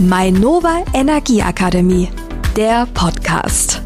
Mainova Energieakademie, der Podcast.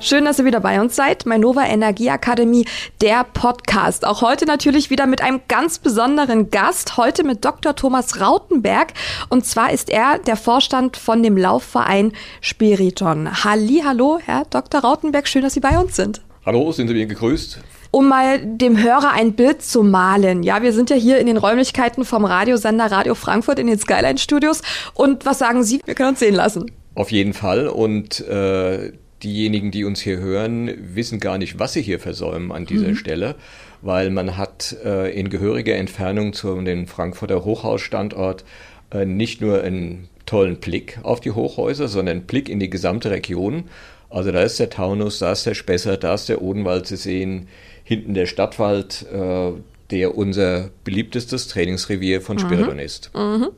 Schön, dass ihr wieder bei uns seid. Mainova Energieakademie, der Podcast. Auch heute natürlich wieder mit einem ganz besonderen Gast. Heute mit Dr. Thomas Rautenberg. Und zwar ist er der Vorstand von dem Laufverein Spiriton. Halli, hallo, Herr Dr. Rautenberg. Schön, dass Sie bei uns sind. Hallo, sind Sie mir gegrüßt? Um mal dem Hörer ein Bild zu malen. Ja, wir sind ja hier in den Räumlichkeiten vom Radiosender Radio Frankfurt in den Skyline Studios. Und was sagen Sie? Wir können uns sehen lassen. Auf jeden Fall. Und äh, diejenigen, die uns hier hören, wissen gar nicht, was sie hier versäumen an dieser mhm. Stelle, weil man hat äh, in gehöriger Entfernung zu dem Frankfurter Hochhausstandort äh, nicht nur einen tollen Blick auf die Hochhäuser, sondern einen Blick in die gesamte Region. Also da ist der Taunus, da ist der Spessart, da ist der Odenwald zu sehen, hinten der Stadtwald, äh, der unser beliebtestes Trainingsrevier von mhm. Spiridon ist. Mhm.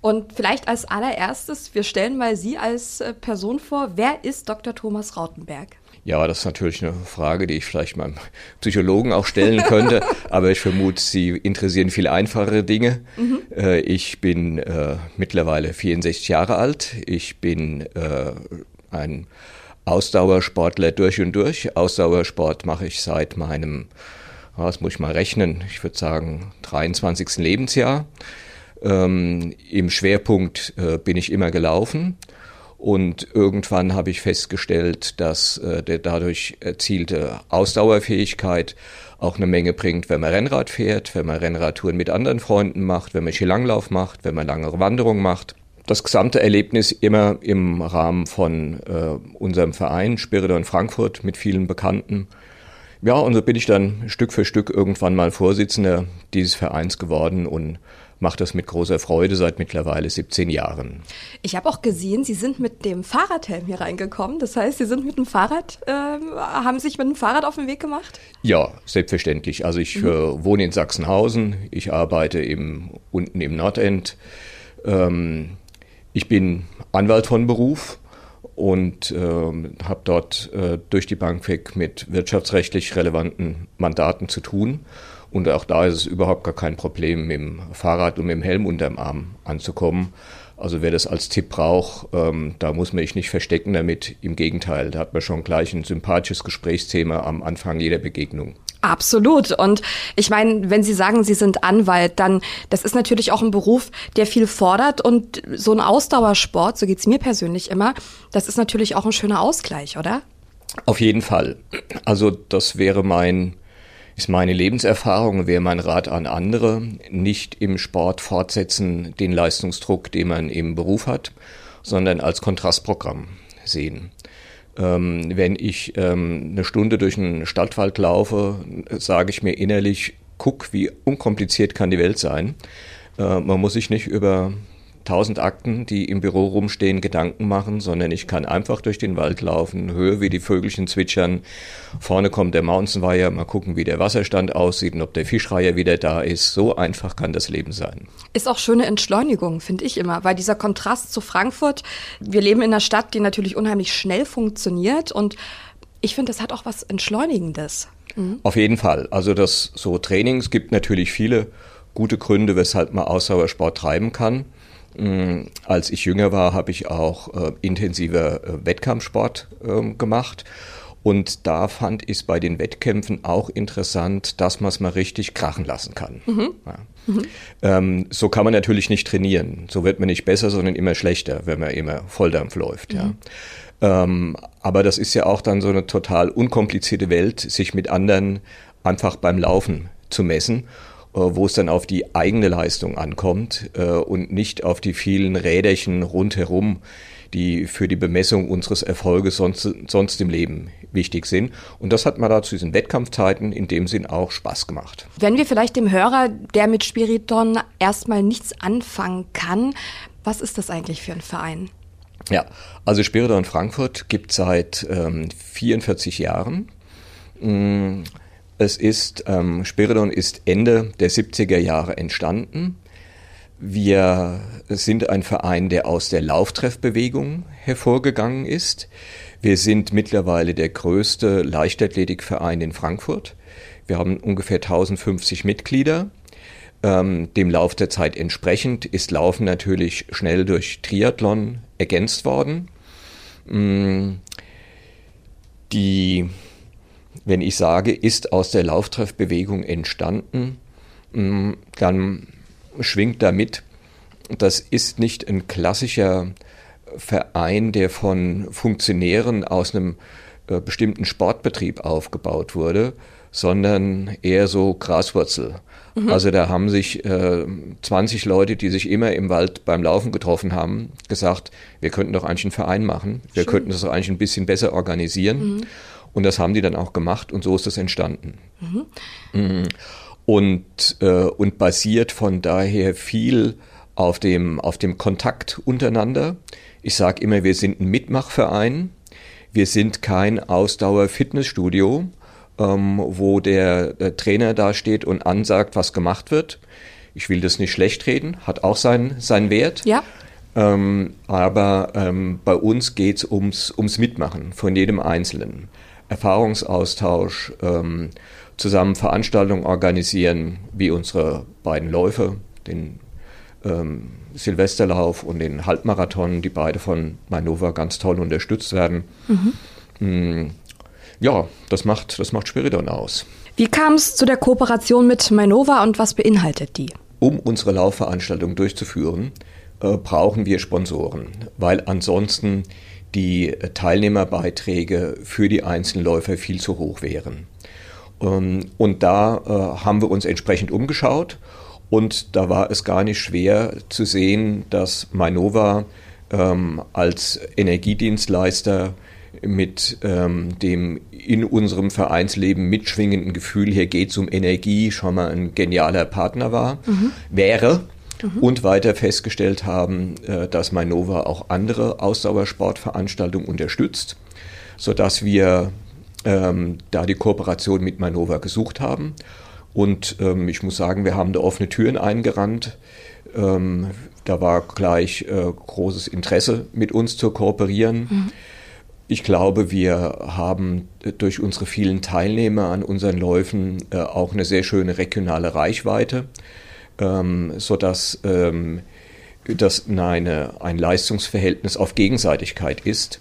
Und vielleicht als allererstes, wir stellen mal Sie als äh, Person vor. Wer ist Dr. Thomas Rautenberg? Ja, das ist natürlich eine Frage, die ich vielleicht meinem Psychologen auch stellen könnte, aber ich vermute, Sie interessieren viel einfachere Dinge. Mhm. Äh, ich bin äh, mittlerweile 64 Jahre alt. Ich bin äh, ein Ausdauersportler durch und durch. Ausdauersport mache ich seit meinem, was muss ich mal rechnen, ich würde sagen 23. Lebensjahr. Ähm, Im Schwerpunkt äh, bin ich immer gelaufen und irgendwann habe ich festgestellt, dass äh, der dadurch erzielte Ausdauerfähigkeit auch eine Menge bringt, wenn man Rennrad fährt, wenn man Rennradtouren mit anderen Freunden macht, wenn man Skilanglauf macht, wenn man langere Wanderungen macht das gesamte Erlebnis immer im Rahmen von äh, unserem Verein Spiridon Frankfurt mit vielen Bekannten. Ja, und so bin ich dann Stück für Stück irgendwann mal Vorsitzender dieses Vereins geworden und mache das mit großer Freude seit mittlerweile 17 Jahren. Ich habe auch gesehen, Sie sind mit dem Fahrradhelm hier reingekommen. Das heißt, Sie sind mit dem Fahrrad, äh, haben sich mit dem Fahrrad auf den Weg gemacht? Ja, selbstverständlich. Also ich mhm. äh, wohne in Sachsenhausen, ich arbeite im, unten im Nordend. Ähm, ich bin Anwalt von Beruf und äh, habe dort äh, durch die Bank weg mit wirtschaftsrechtlich relevanten Mandaten zu tun. Und auch da ist es überhaupt gar kein Problem, mit dem Fahrrad und mit dem Helm unterm Arm anzukommen. Also wer das als Tipp braucht, ähm, da muss man sich nicht verstecken damit. Im Gegenteil, da hat man schon gleich ein sympathisches Gesprächsthema am Anfang jeder Begegnung. Absolut. Und ich meine, wenn Sie sagen, Sie sind Anwalt, dann das ist natürlich auch ein Beruf, der viel fordert. Und so ein Ausdauersport, so geht's mir persönlich immer, das ist natürlich auch ein schöner Ausgleich, oder? Auf jeden Fall. Also das wäre mein, ist meine Lebenserfahrung, wäre mein Rat an andere, nicht im Sport fortsetzen den Leistungsdruck, den man im Beruf hat, sondern als Kontrastprogramm sehen. Ähm, wenn ich ähm, eine Stunde durch einen Stadtwald laufe, sage ich mir innerlich, guck, wie unkompliziert kann die Welt sein. Äh, man muss sich nicht über tausend Akten, die im Büro rumstehen, Gedanken machen, sondern ich kann einfach durch den Wald laufen, höre, wie die Vögelchen zwitschern. Vorne kommt der Mountainweiher, mal gucken, wie der Wasserstand aussieht und ob der Fischreiher wieder da ist. So einfach kann das Leben sein. Ist auch schöne Entschleunigung, finde ich immer, weil dieser Kontrast zu Frankfurt, wir leben in einer Stadt, die natürlich unheimlich schnell funktioniert und ich finde, das hat auch was Entschleunigendes. Mhm. Auf jeden Fall. Also das so Trainings gibt natürlich viele gute Gründe, weshalb man Ausdauersport treiben kann. Mm, als ich jünger war, habe ich auch äh, intensiver äh, Wettkampfsport äh, gemacht. Und da fand ich es bei den Wettkämpfen auch interessant, dass man es mal richtig krachen lassen kann. Mhm. Ja. Mhm. Ähm, so kann man natürlich nicht trainieren. So wird man nicht besser, sondern immer schlechter, wenn man immer Volldampf läuft. Mhm. Ja. Ähm, aber das ist ja auch dann so eine total unkomplizierte Welt, sich mit anderen einfach beim Laufen zu messen. Äh, wo es dann auf die eigene Leistung ankommt äh, und nicht auf die vielen Räderchen rundherum, die für die Bemessung unseres Erfolges sonst, sonst im Leben wichtig sind. Und das hat mir da zu diesen Wettkampfzeiten in dem Sinn auch Spaß gemacht. Wenn wir vielleicht dem Hörer, der mit Spiriton erstmal nichts anfangen kann, was ist das eigentlich für ein Verein? Ja, also Spiriton Frankfurt gibt seit ähm, 44 Jahren. Mm, es ist, ähm, Spiridon ist Ende der 70er Jahre entstanden. Wir sind ein Verein, der aus der Lauftreffbewegung hervorgegangen ist. Wir sind mittlerweile der größte Leichtathletikverein in Frankfurt. Wir haben ungefähr 1050 Mitglieder. Ähm, dem Lauf der Zeit entsprechend ist Laufen natürlich schnell durch Triathlon ergänzt worden. Mm, die, wenn ich sage, ist aus der Lauftreffbewegung entstanden, mm, dann schwingt damit, das ist nicht ein klassischer Verein, der von Funktionären aus einem äh, bestimmten Sportbetrieb aufgebaut wurde, sondern eher so Graswurzel. Mhm. Also da haben sich äh, 20 Leute, die sich immer im Wald beim Laufen getroffen haben, gesagt, wir könnten doch eigentlich einen Verein machen, wir Schön. könnten das doch eigentlich ein bisschen besser organisieren. Mhm. Und das haben die dann auch gemacht und so ist das entstanden. Mhm. Und, äh, und basiert von daher viel auf dem, auf dem Kontakt untereinander. Ich sage immer, wir sind ein Mitmachverein. Wir sind kein Ausdauer-Fitnessstudio, ähm, wo der, der, Trainer da steht und ansagt, was gemacht wird. Ich will das nicht schlecht reden, hat auch seinen, seinen Wert. Ja. Ähm, aber ähm, bei uns geht es ums, ums Mitmachen von jedem Einzelnen. Erfahrungsaustausch, ähm, zusammen Veranstaltungen organisieren, wie unsere beiden Läufe, den ähm, Silvesterlauf und den Halbmarathon, die beide von Manova ganz toll unterstützt werden. Mhm. Ja, das macht, das macht Spiridon aus. Wie kam es zu der Kooperation mit Mainova und was beinhaltet die? Um unsere Laufveranstaltung durchzuführen, äh, brauchen wir Sponsoren, weil ansonsten die Teilnehmerbeiträge für die einzelnen Läufer viel zu hoch wären. Ähm, und da äh, haben wir uns entsprechend umgeschaut und da war es gar nicht schwer zu sehen, dass Mainova ähm, als Energiedienstleister mit ähm, dem in unserem Vereinsleben mitschwingenden Gefühl, hier geht es um Energie, schon mal ein genialer Partner war, mhm. wäre. Mhm. Und weiter festgestellt haben, äh, dass Mainova auch andere Ausdauersportveranstaltungen unterstützt, sodass wir ähm, da die Kooperation mit Mainova gesucht haben und ähm, ich muss sagen, wir haben da offene Türen eingerannt. Ähm, da war gleich äh, großes Interesse, mit uns zu kooperieren. Mhm. Ich glaube, wir haben durch unsere vielen Teilnehmer an unseren Läufen äh, auch eine sehr schöne regionale Reichweite, ähm, sodass ähm, das eine, ein Leistungsverhältnis auf Gegenseitigkeit ist.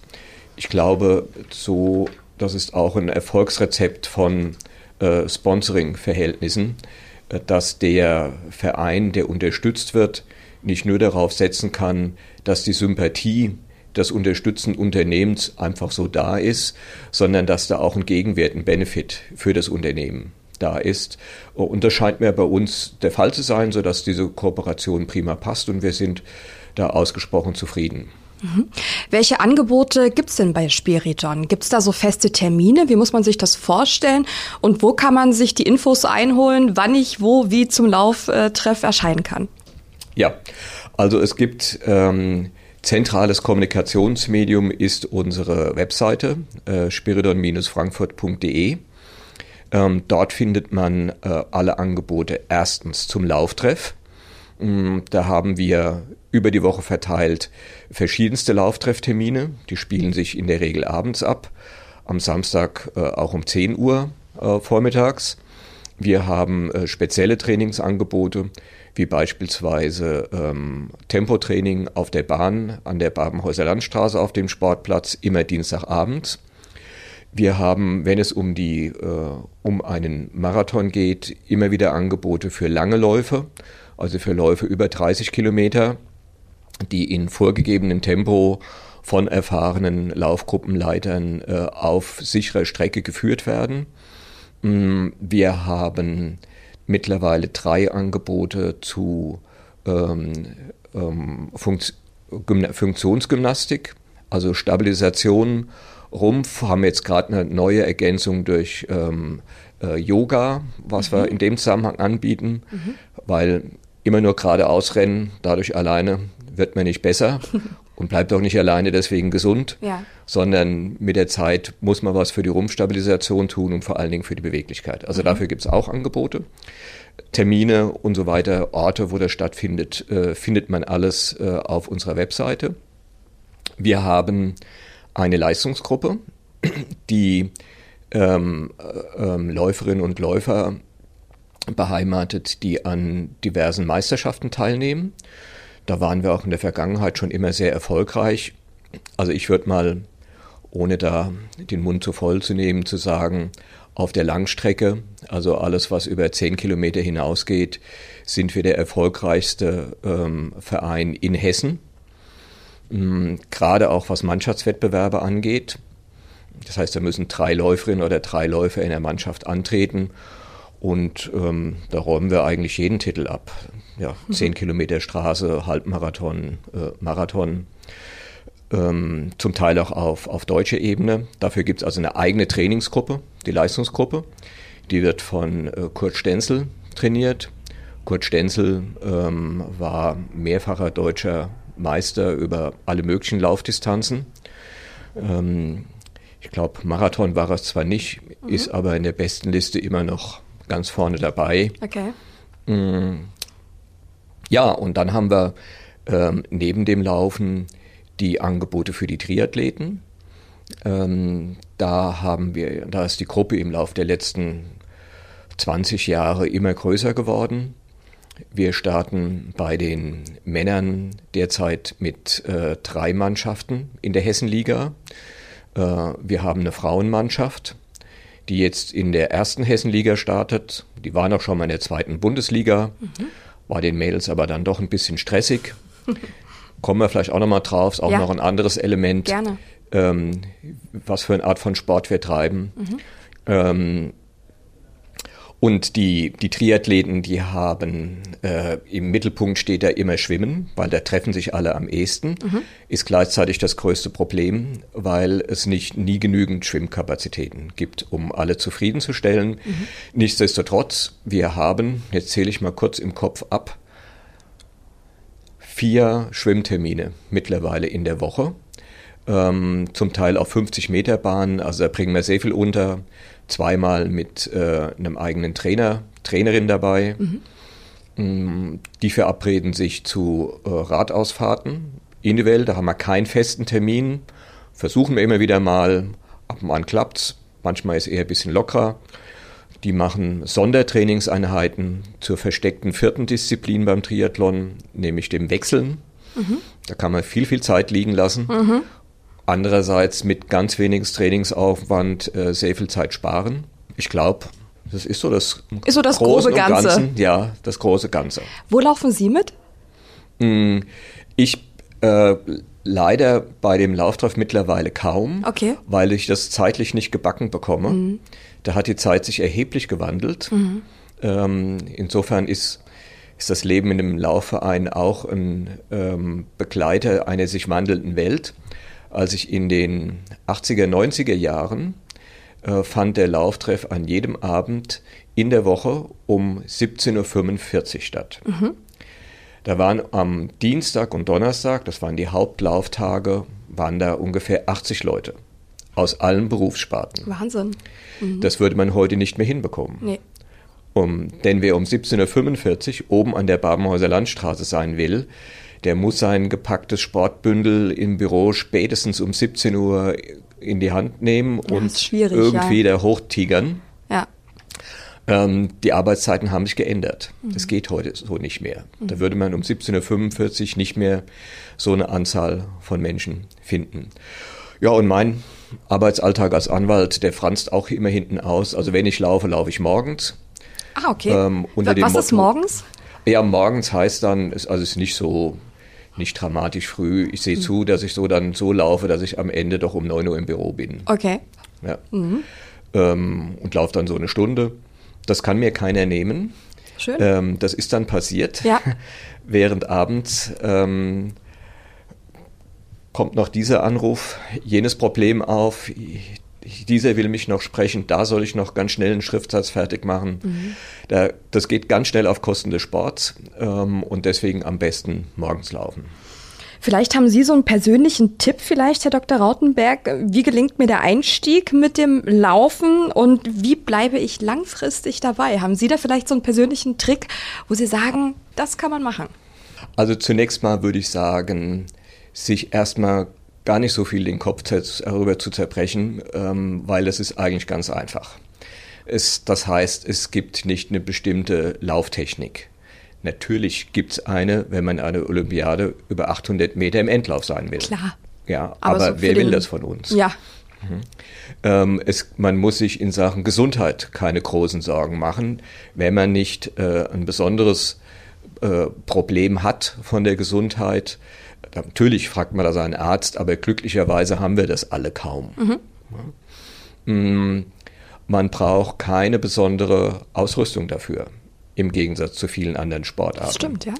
Ich glaube, so, das ist auch ein Erfolgsrezept von äh, Sponsoring-Verhältnissen, äh, dass der Verein, der unterstützt wird, nicht nur darauf setzen kann, dass die Sympathie des unterstützenden Unternehmens einfach so da ist, sondern dass da auch ein Gegenwert, ein Benefit für das Unternehmen da ist. Und das scheint mir bei uns der Fall zu sein, sodass diese Kooperation prima passt und wir sind da ausgesprochen zufrieden. Mhm. Welche Angebote gibt es denn bei Spiridon? Gibt es da so feste Termine? Wie muss man sich das vorstellen? Und wo kann man sich die Infos einholen, wann ich wo wie zum Lauftreff erscheinen kann? Ja, also es gibt ähm, zentrales Kommunikationsmedium ist unsere Webseite äh, spiridon-frankfurt.de. Ähm, dort findet man äh, alle Angebote erstens zum Lauftreff. Mm, da haben wir über die Woche verteilt verschiedenste Lauftrefftermine. Die spielen sich in der Regel abends ab. Am Samstag äh, auch um 10 Uhr äh, vormittags. Wir haben äh, spezielle Trainingsangebote, wie beispielsweise ähm, Tempotraining auf der Bahn an der Babenhäuser Landstraße auf dem Sportplatz, immer Dienstagabends. Wir haben, wenn es um, die, äh, um einen Marathon geht, immer wieder Angebote für lange Läufe also für Läufe über 30 Kilometer, die in vorgegebenem Tempo von erfahrenen Laufgruppenleitern äh, auf sicherer Strecke geführt werden. Mm, wir haben mittlerweile drei Angebote zu ähm, ähm, Funkt Funktionsgymnastik, also Stabilisation, Rumpf, haben jetzt gerade eine neue Ergänzung durch ähm, äh, Yoga, was mhm. wir in dem Zusammenhang anbieten, mhm. weil immer nur geradeaus rennen, dadurch alleine wird man nicht besser und bleibt auch nicht alleine deswegen gesund, ja. sondern mit der Zeit muss man was für die Rumpfstabilisation tun und vor allen Dingen für die Beweglichkeit. Also mhm. dafür gibt es auch Angebote. Termine und so weiter, Orte, wo das stattfindet, äh, findet man alles äh, auf unserer Webseite. Wir haben eine Leistungsgruppe, die ähm, äh, ähm, Läuferinnen und Läufer beheimatet, die an diversen Meisterschaften teilnehmen. Da waren wir auch in der Vergangenheit schon immer sehr erfolgreich. Also ich würde mal, ohne da den Mund zu voll zu nehmen, zu sagen, auf der Langstrecke, also alles, was über zehn Kilometer hinausgeht, sind wir der erfolgreichste ähm, Verein in Hessen. Ähm, gerade auch was Mannschaftswettbewerbe angeht. Das heißt, da müssen drei Läuferinnen oder drei Läufer in der Mannschaft antreten. Und ähm, da räumen wir eigentlich jeden Titel ab. Ja, mhm. zehn Kilometer Straße, Halbmarathon, äh, Marathon ähm, zum Teil auch auf, auf deutscher Ebene. Dafür gibt es also eine eigene Trainingsgruppe, die Leistungsgruppe. Die wird von äh, Kurt Stenzel trainiert. Kurt Stenzel ähm, war mehrfacher deutscher Meister über alle möglichen Laufdistanzen. Ähm, ich glaube, Marathon war es zwar nicht, mhm. ist aber in der besten Liste immer noch ganz vorne dabei. Okay. Mm. Ja, und dann haben wir ähm, neben dem Laufen die Angebote für die Triathleten. Ähm, da haben wir, da ist die Gruppe im Laufe der letzten 20 Jahre immer größer geworden. Wir starten bei den Männern derzeit mit äh, drei Mannschaften in der Hessenliga. Äh, wir haben eine Frauenmannschaft, die jetzt in der ersten Hessenliga startet. Die waren auch schon mal in der zweiten Bundesliga, mhm. war den Mädels aber dann doch ein bisschen stressig. kommen wir vielleicht auch nochmal drauf, ist auch ja. noch ein anderes Element. Ähm, was für eine Art von Sport wir treiben. Mhm. Ähm, und die, die Triathleten, die haben äh, im Mittelpunkt steht da immer Schwimmen, weil da treffen sich alle am ehesten. Mhm. Ist gleichzeitig das größte Problem, weil es nicht nie genügend Schwimmkapazitäten gibt, um alle zufriedenzustellen. Mhm. Nichtsdestotrotz, wir haben, jetzt zähle ich mal kurz im Kopf ab, vier Schwimmtermine mittlerweile in der Woche. Ähm, zum Teil auf 50 Meter Bahn, also da bringen wir sehr viel unter. Zweimal mit äh, einem eigenen Trainer, Trainerin dabei. Mhm. Mm, die verabreden sich zu äh, Radausfahrten individuell, da haben wir keinen festen Termin. Versuchen wir immer wieder mal, ab und an klappt's, manchmal ist eher ein bisschen lockerer. Die machen Sondertrainingseinheiten zur versteckten vierten Disziplin beim Triathlon, nämlich dem Wechseln. Mhm. Da kann man viel, viel Zeit liegen lassen. Mhm. Andererseits mit ganz wenig Trainingsaufwand äh, sehr viel Zeit sparen. Ich glaube, das ist so das, ist so das große Ganze. Ganzen, ja, das große Ganze. Wo laufen Sie mit? Hm, ich äh, leider bei dem Lauftreff mittlerweile kaum, okay. weil ich das zeitlich nicht gebacken bekomme. Mhm. Da hat die Zeit sich erheblich gewandelt. Mhm. Ähm, insofern ist, ist das Leben in einem Laufverein auch ein ähm, Begleiter einer sich wandelnden Welt. Als ich in den 80er, 90er Jahren äh, fand der Lauftreff an jedem Abend in der Woche um 17.45 Uhr statt. Mhm. Da waren am Dienstag und Donnerstag, das waren die Hauptlauftage, waren da ungefähr 80 Leute aus allen Berufssparten. Wahnsinn. Mhm. Das würde man heute nicht mehr hinbekommen. Nee. Um, denn wer um 17.45 Uhr oben an der Babenhäuser Landstraße sein will, der muss sein gepacktes Sportbündel im Büro spätestens um 17 Uhr in die Hand nehmen ja, und irgendwie ja. da hochtigern. Ja. Ähm, die Arbeitszeiten haben sich geändert. Mhm. Das geht heute so nicht mehr. Mhm. Da würde man um 17.45 Uhr nicht mehr so eine Anzahl von Menschen finden. Ja, und mein Arbeitsalltag als Anwalt, der franzt auch immer hinten aus. Also wenn ich laufe, laufe ich morgens. Ah, okay. Ähm, Was Motto, ist morgens? Ja, morgens heißt dann, also ist nicht so, nicht dramatisch früh. Ich sehe mhm. zu, dass ich so dann so laufe, dass ich am Ende doch um 9 Uhr im Büro bin. Okay. Ja. Mhm. Ähm, und laufe dann so eine Stunde. Das kann mir keiner nehmen. Schön. Ähm, das ist dann passiert. Ja. Während abends ähm, kommt noch dieser Anruf, jenes Problem auf, dieser will mich noch sprechen, da soll ich noch ganz schnell einen Schriftsatz fertig machen. Mhm. Da, das geht ganz schnell auf Kosten des Sports ähm, und deswegen am besten morgens laufen. Vielleicht haben Sie so einen persönlichen Tipp, vielleicht, Herr Dr. Rautenberg. Wie gelingt mir der Einstieg mit dem Laufen und wie bleibe ich langfristig dabei? Haben Sie da vielleicht so einen persönlichen Trick, wo Sie sagen, das kann man machen? Also zunächst mal würde ich sagen, sich erstmal gar nicht so viel den Kopf darüber zu zerbrechen, ähm, weil es ist eigentlich ganz einfach. Es, das heißt, es gibt nicht eine bestimmte Lauftechnik. Natürlich gibt es eine, wenn man eine Olympiade über 800 Meter im Endlauf sein will. Klar. Ja, aber, aber so wer will das von uns? Ja. Mhm. Ähm, es, man muss sich in Sachen Gesundheit keine großen Sorgen machen, wenn man nicht äh, ein besonderes äh, Problem hat von der Gesundheit. Natürlich fragt man da seinen Arzt, aber glücklicherweise haben wir das alle kaum. Mhm. Mm, man braucht keine besondere Ausrüstung dafür, im Gegensatz zu vielen anderen Sportarten. Das stimmt, ja.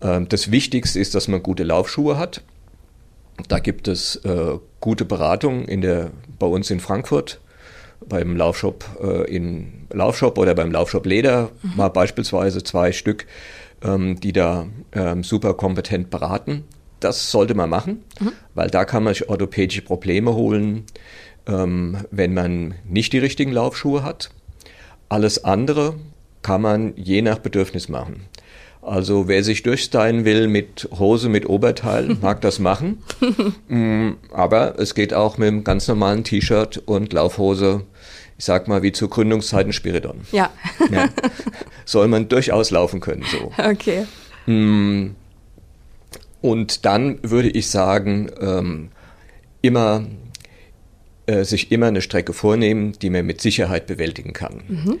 Ähm, das Wichtigste ist, dass man gute Laufschuhe hat. Da gibt es äh, gute Beratung in der, bei uns in Frankfurt, beim Laufshop äh, in Laufshop oder beim Laufshop Leder, mhm. mal beispielsweise zwei Stück, ähm, die da ähm, super kompetent beraten. Das sollte man machen, mhm. weil da kann man sich orthopädische Probleme holen, ähm, wenn man nicht die richtigen Laufschuhe hat. Alles andere kann man je nach Bedürfnis machen. Also wer sich durchstylen will mit Hose, mit Oberteil, mag das machen. Mm, aber es geht auch mit einem ganz normalen T-Shirt und Laufhose, ich sag mal wie zu Gründungszeiten Spiridon. Ja. ja. Soll man durchaus laufen können so. Okay. Mm, und dann würde ich sagen, ähm, immer äh, sich immer eine Strecke vornehmen, die man mit Sicherheit bewältigen kann. Mhm.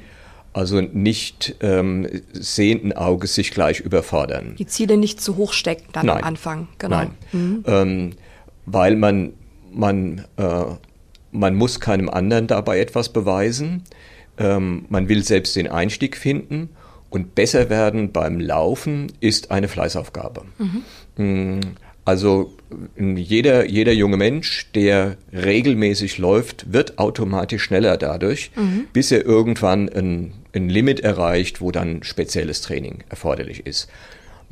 Also nicht ähm, sehenden Auges sich gleich überfordern. Die Ziele nicht zu hoch stecken dann Nein. am Anfang. Genau. Nein. Mhm. Ähm, weil man, man, äh, man muss keinem anderen dabei etwas beweisen. Ähm, man will selbst den Einstieg finden. Und besser werden beim Laufen ist eine Fleißaufgabe. Mhm. Mm, also jeder, jeder junge Mensch, der regelmäßig läuft, wird automatisch schneller dadurch, mhm. bis er irgendwann ein, ein Limit erreicht, wo dann spezielles Training erforderlich ist.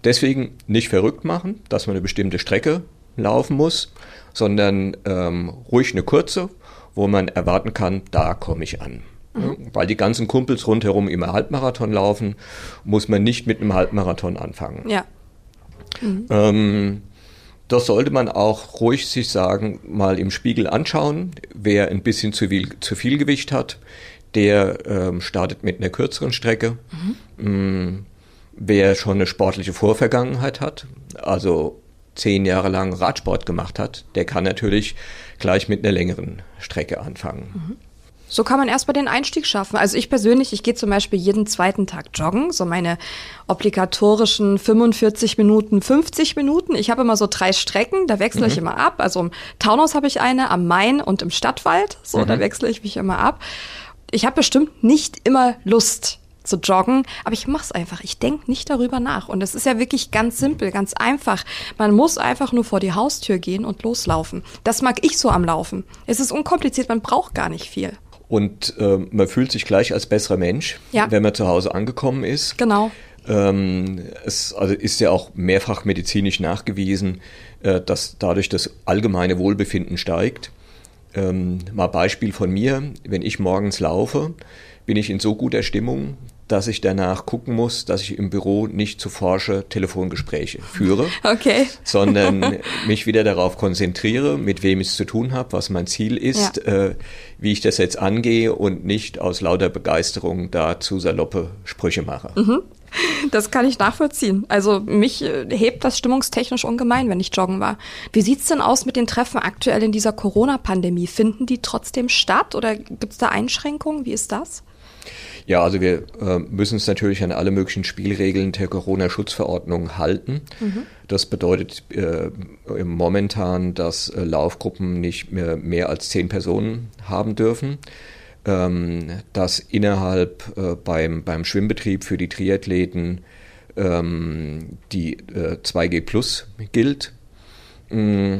Deswegen nicht verrückt machen, dass man eine bestimmte Strecke laufen muss, sondern ähm, ruhig eine kurze, wo man erwarten kann, da komme ich an. Mhm. Weil die ganzen Kumpels rundherum immer Halbmarathon laufen, muss man nicht mit einem Halbmarathon anfangen. Ja. Mhm. Ähm, das sollte man auch ruhig sich sagen, mal im Spiegel anschauen. Wer ein bisschen zu viel, zu viel Gewicht hat, der ähm, startet mit einer kürzeren Strecke. Mhm. Mm, wer schon eine sportliche Vorvergangenheit hat, also zehn Jahre lang Radsport gemacht hat, der kann natürlich gleich mit einer längeren Strecke anfangen. Mhm. So kann man erstmal den Einstieg schaffen. Also ich persönlich, ich gehe zum Beispiel jeden zweiten Tag joggen, so meine obligatorischen 45 Minuten, 50 Minuten. Ich habe immer so drei Strecken, da wechsle mhm. ich immer ab. Also im Taunus habe ich eine, am Main und im Stadtwald. So, mhm. da wechsle ich mich immer ab. Ich habe bestimmt nicht immer Lust zu joggen, aber ich mache es einfach. Ich denke nicht darüber nach. Und es ist ja wirklich ganz simpel, ganz einfach. Man muss einfach nur vor die Haustür gehen und loslaufen. Das mag ich so am Laufen. Es ist unkompliziert, man braucht gar nicht viel. Und äh, man fühlt sich gleich als besserer Mensch, ja. wenn man zu Hause angekommen ist. Genau. Ähm, es also ist ja auch mehrfach medizinisch nachgewiesen, äh, dass dadurch das allgemeine Wohlbefinden steigt. Ähm, mal Beispiel von mir, wenn ich morgens laufe, bin ich in so guter Stimmung, dass ich danach gucken muss, dass ich im Büro nicht zu forsche Telefongespräche führe, okay. sondern mich wieder darauf konzentriere, mit wem ich es zu tun habe, was mein Ziel ist, ja. äh, wie ich das jetzt angehe und nicht aus lauter Begeisterung da zu saloppe Sprüche mache. Mhm. Das kann ich nachvollziehen. Also mich äh, hebt das stimmungstechnisch ungemein, wenn ich joggen war. Wie sieht's denn aus mit den Treffen aktuell in dieser Corona-Pandemie? Finden die trotzdem statt oder gibt's da Einschränkungen? Wie ist das? Ja, also wir äh, müssen uns natürlich an alle möglichen Spielregeln der Corona-Schutzverordnung halten. Mhm. Das bedeutet äh, momentan, dass äh, Laufgruppen nicht mehr, mehr als zehn Personen haben dürfen. Ähm, dass innerhalb äh, beim, beim Schwimmbetrieb für die Triathleten ähm, die äh, 2G Plus gilt. Mm,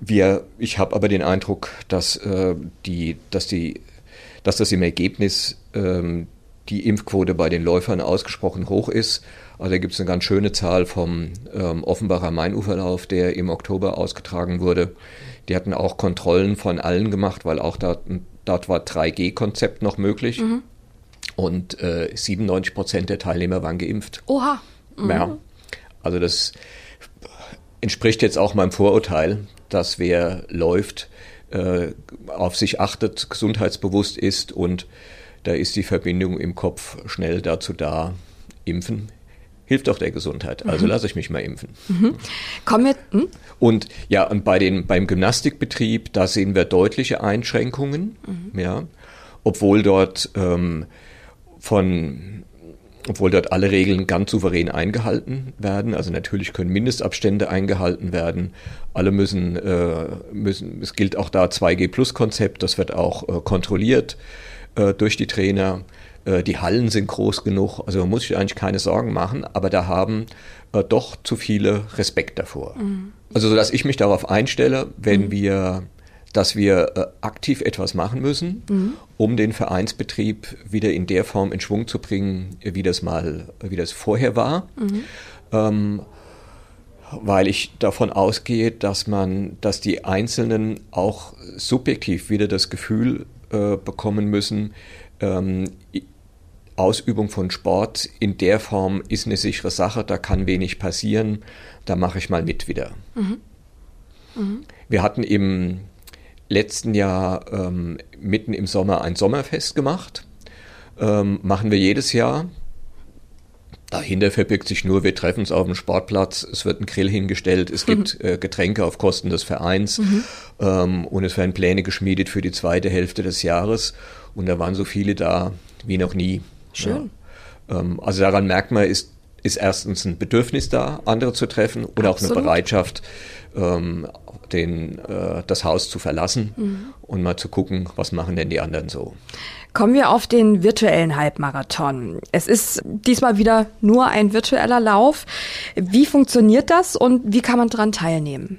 wir, ich habe aber den Eindruck, dass, äh, die, dass die dass das im Ergebnis ähm, die Impfquote bei den Läufern ausgesprochen hoch ist. Also da gibt es eine ganz schöne Zahl vom ähm, Offenbacher Mainuferlauf, der im Oktober ausgetragen wurde. Die hatten auch Kontrollen von allen gemacht, weil auch dort, dort war 3G-Konzept noch möglich. Mhm. Und äh, 97 Prozent der Teilnehmer waren geimpft. Oha. Mhm. Ja. Also das entspricht jetzt auch meinem Vorurteil, dass wer läuft, äh, auf sich achtet, gesundheitsbewusst ist und da ist die Verbindung im Kopf schnell dazu da, impfen hilft auch der Gesundheit. Also mhm. lasse ich mich mal impfen. Mhm. Kommen wir. Hm? Und ja, und bei den, beim Gymnastikbetrieb, da sehen wir deutliche Einschränkungen, mhm. ja, obwohl dort ähm, von obwohl dort alle Regeln ganz souverän eingehalten werden. Also natürlich können Mindestabstände eingehalten werden. Alle müssen, äh, müssen es gilt auch da 2G-Plus-Konzept, das wird auch äh, kontrolliert äh, durch die Trainer. Äh, die Hallen sind groß genug, also man muss sich eigentlich keine Sorgen machen, aber da haben äh, doch zu viele Respekt davor. Mhm. Also, dass ich mich darauf einstelle, wenn mhm. wir dass wir äh, aktiv etwas machen müssen, mhm. um den Vereinsbetrieb wieder in der Form in Schwung zu bringen, wie das mal, wie das vorher war. Mhm. Ähm, weil ich davon ausgehe, dass man, dass die Einzelnen auch subjektiv wieder das Gefühl äh, bekommen müssen, ähm, Ausübung von Sport in der Form ist eine sichere Sache, da kann wenig passieren, da mache ich mal mit wieder. Mhm. Mhm. Wir hatten im letzten Jahr ähm, mitten im Sommer ein Sommerfest gemacht. Ähm, machen wir jedes Jahr. Dahinter verbirgt sich nur, wir treffen uns auf dem Sportplatz, es wird ein Grill hingestellt, es gibt mhm. äh, Getränke auf Kosten des Vereins mhm. ähm, und es werden Pläne geschmiedet für die zweite Hälfte des Jahres. Und da waren so viele da wie noch nie. Schön. Ja. Ähm, also daran merkt man, ist, ist erstens ein Bedürfnis da, andere zu treffen oder auch eine Bereitschaft, ähm, den, äh, das Haus zu verlassen mhm. und mal zu gucken, was machen denn die anderen so. Kommen wir auf den virtuellen Halbmarathon. Es ist diesmal wieder nur ein virtueller Lauf. Wie funktioniert das und wie kann man daran teilnehmen?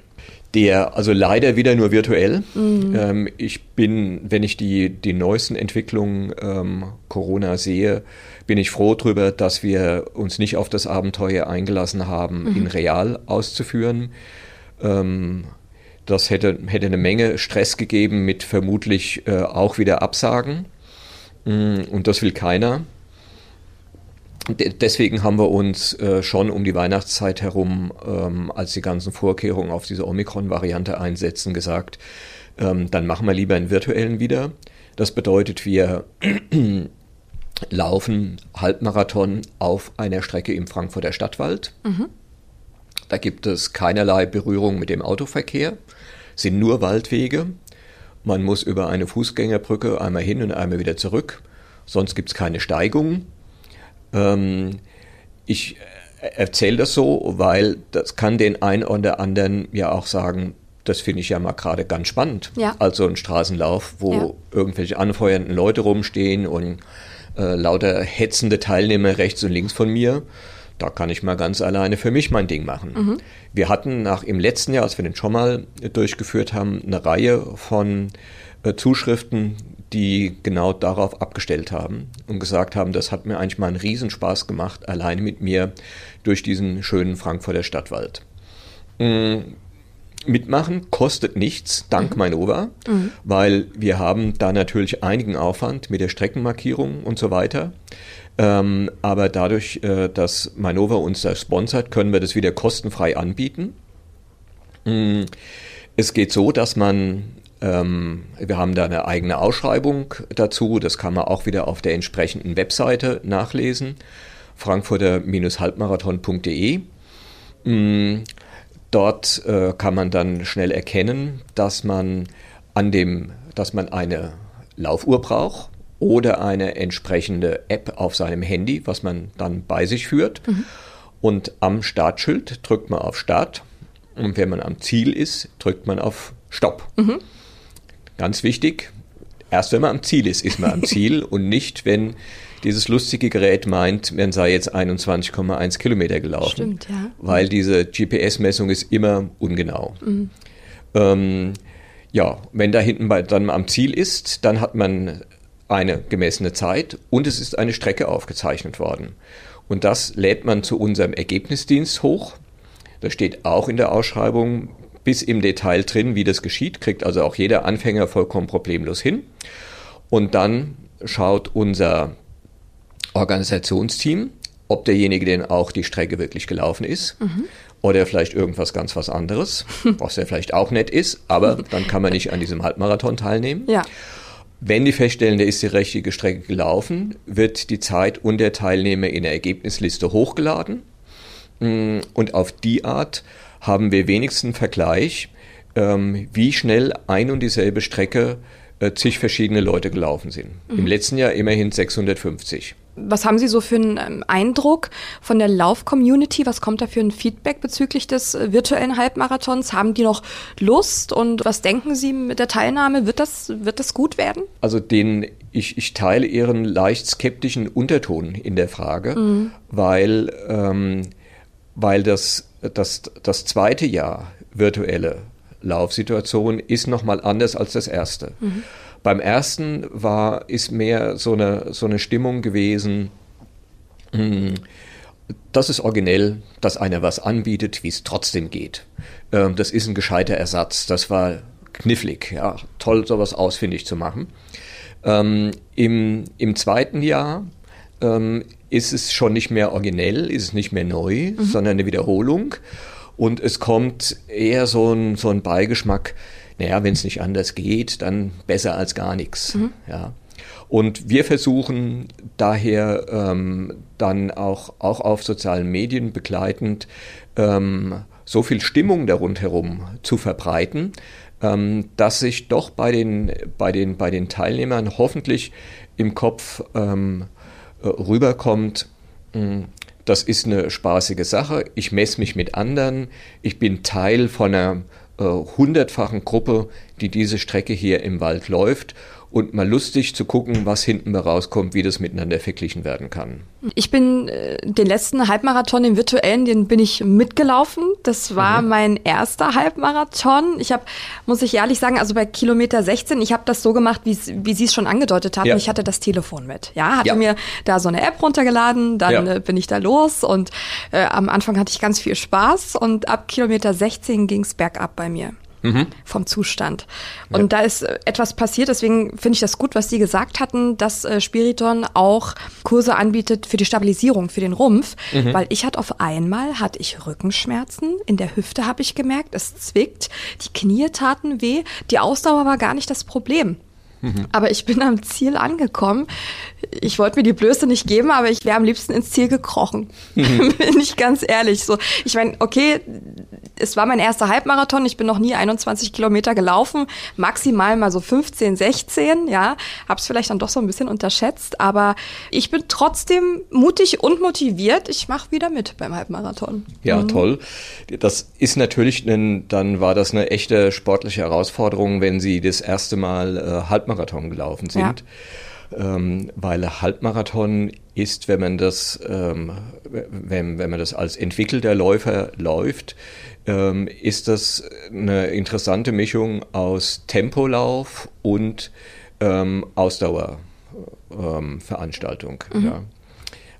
Der, also leider wieder nur virtuell. Mhm. Ähm, ich bin, wenn ich die, die neuesten Entwicklungen ähm, Corona sehe, bin ich froh darüber, dass wir uns nicht auf das Abenteuer eingelassen haben, mhm. ihn real auszuführen. Ähm, das hätte, hätte eine Menge Stress gegeben mit vermutlich äh, auch wieder Absagen. Mm, und das will keiner. Deswegen haben wir uns äh, schon um die Weihnachtszeit herum, ähm, als die ganzen Vorkehrungen auf diese Omikron-Variante einsetzen, gesagt, ähm, dann machen wir lieber einen virtuellen wieder. Das bedeutet, wir laufen Halbmarathon auf einer Strecke im Frankfurter Stadtwald. Mhm. Da gibt es keinerlei Berührung mit dem Autoverkehr sind nur Waldwege. Man muss über eine Fußgängerbrücke einmal hin und einmal wieder zurück. Sonst gibt es keine Steigung. Ähm, ich erzähle das so, weil das kann den einen oder anderen ja auch sagen, das finde ich ja mal gerade ganz spannend. Ja. Also ein Straßenlauf, wo ja. irgendwelche anfeuernden Leute rumstehen und äh, lauter hetzende Teilnehmer rechts und links von mir da kann ich mal ganz alleine für mich mein Ding machen. Mhm. Wir hatten nach im letzten Jahr, als wir den schon mal durchgeführt haben, eine Reihe von äh, Zuschriften, die genau darauf abgestellt haben und gesagt haben, das hat mir eigentlich mal einen Riesenspaß gemacht, alleine mit mir durch diesen schönen Frankfurter Stadtwald. Mhm mitmachen, kostet nichts, dank mhm. Mainova, mhm. weil wir haben da natürlich einigen Aufwand mit der Streckenmarkierung und so weiter. Ähm, aber dadurch, äh, dass Mainova uns das sponsert, können wir das wieder kostenfrei anbieten. Mm, es geht so, dass man, ähm, wir haben da eine eigene Ausschreibung dazu, das kann man auch wieder auf der entsprechenden Webseite nachlesen, frankfurter-halbmarathon.de. Mm, dort äh, kann man dann schnell erkennen, dass man an dem, dass man eine Laufuhr braucht oder eine entsprechende App auf seinem Handy, was man dann bei sich führt. Mhm. Und am Startschild drückt man auf Start und wenn man am Ziel ist, drückt man auf Stopp. Mhm. Ganz wichtig, erst wenn man am Ziel ist, ist man am Ziel und nicht, wenn dieses lustige Gerät meint, man sei jetzt 21,1 Kilometer gelaufen. Stimmt, ja. Weil diese GPS-Messung ist immer ungenau. Mhm. Ähm, ja, wenn da hinten bei, dann am Ziel ist, dann hat man eine gemessene Zeit und es ist eine Strecke aufgezeichnet worden. Und das lädt man zu unserem Ergebnisdienst hoch. Da steht auch in der Ausschreibung bis im Detail drin, wie das geschieht, kriegt also auch jeder Anfänger vollkommen problemlos hin. Und dann schaut unser Organisationsteam, ob derjenige denn auch die Strecke wirklich gelaufen ist. Mhm. Oder vielleicht irgendwas ganz was anderes, was ja vielleicht auch nett ist, aber dann kann man nicht an diesem Halbmarathon teilnehmen. Ja. Wenn die feststellen, da ist die richtige Strecke gelaufen, wird die Zeit und der Teilnehmer in der Ergebnisliste hochgeladen. Mm, und auf die Art haben wir wenigstens einen Vergleich, ähm, wie schnell ein und dieselbe Strecke äh, zig verschiedene Leute gelaufen sind. Mhm. Im letzten Jahr immerhin 650. Was haben Sie so für einen ähm, Eindruck von der Lauf-Community? Was kommt da für ein Feedback bezüglich des äh, virtuellen Halbmarathons? Haben die noch Lust und was denken Sie mit der Teilnahme? Wird das, wird das gut werden? Also den, ich, ich teile Ihren leicht skeptischen Unterton in der Frage, mhm. weil, ähm, weil das, das, das zweite Jahr virtuelle Laufsituation ist nochmal anders als das erste. Mhm. Beim ersten war, ist mehr so eine, so eine Stimmung gewesen, hm, das ist originell, dass einer was anbietet, wie es trotzdem geht. Ähm, das ist ein gescheiter Ersatz. Das war knifflig, ja, toll, sowas ausfindig zu machen. Ähm, im, Im zweiten Jahr ähm, ist es schon nicht mehr originell, ist es nicht mehr neu, mhm. sondern eine Wiederholung. Und es kommt eher so ein, so ein Beigeschmack, naja, wenn es nicht anders geht, dann besser als gar nichts. Mhm. Ja. Und wir versuchen daher ähm, dann auch, auch auf sozialen Medien begleitend ähm, so viel Stimmung da rundherum zu verbreiten, ähm, dass sich doch bei den, bei, den, bei den Teilnehmern hoffentlich im Kopf ähm, äh, rüberkommt, mh, hm, das ist eine spaßige Sache. Ich messe mich mit anderen. Ich bin Teil von einer hundertfachen Gruppe, die diese Strecke hier im Wald läuft und mal lustig zu gucken, was hinten rauskommt, wie das miteinander verglichen werden kann. Ich bin äh, den letzten Halbmarathon, den virtuellen, den bin ich mitgelaufen. Das war mhm. mein erster Halbmarathon. Ich habe, muss ich ehrlich sagen, also bei Kilometer 16, ich habe das so gemacht, wie Sie es schon angedeutet haben. Ja. Ich hatte das Telefon mit. Ja, hatte ja. mir da so eine App runtergeladen, dann ja. äh, bin ich da los und äh, am Anfang hatte ich ganz viel Spaß und ab Kilometer 16 ging es bergab bei mir mhm. vom Zustand. Und ja. da ist äh, etwas passiert, deswegen finde ich das gut, was Sie gesagt hatten, dass äh, Spiriton auch Kurse anbietet für die Stabilisierung, für den Rumpf, mhm. weil ich hatte auf einmal, hatte ich Rückenschmerzen, in der Hüfte habe ich gemerkt, es zwickt, die Knie taten weh, die Ausdauer war gar nicht das Problem. Mhm. Aber ich bin am Ziel angekommen. Ich wollte mir die Blöße nicht geben, aber ich wäre am liebsten ins Ziel gekrochen. Mhm. bin ich ganz ehrlich. So, ich meine, okay, es war mein erster Halbmarathon. Ich bin noch nie 21 Kilometer gelaufen, maximal mal so 15, 16. Ja, habe es vielleicht dann doch so ein bisschen unterschätzt, aber ich bin trotzdem mutig und motiviert. Ich mache wieder mit beim Halbmarathon. Ja, mhm. toll. Das ist natürlich, ein, dann war das eine echte sportliche Herausforderung, wenn Sie das erste Mal äh, Halbmarathon gelaufen sind. Ja. Ähm, weil Halbmarathon ist, wenn man das, ähm, wenn, wenn man das als entwickelter Läufer läuft, ähm, ist das eine interessante Mischung aus Tempolauf und ähm, Ausdauerveranstaltung. Mhm. Ja.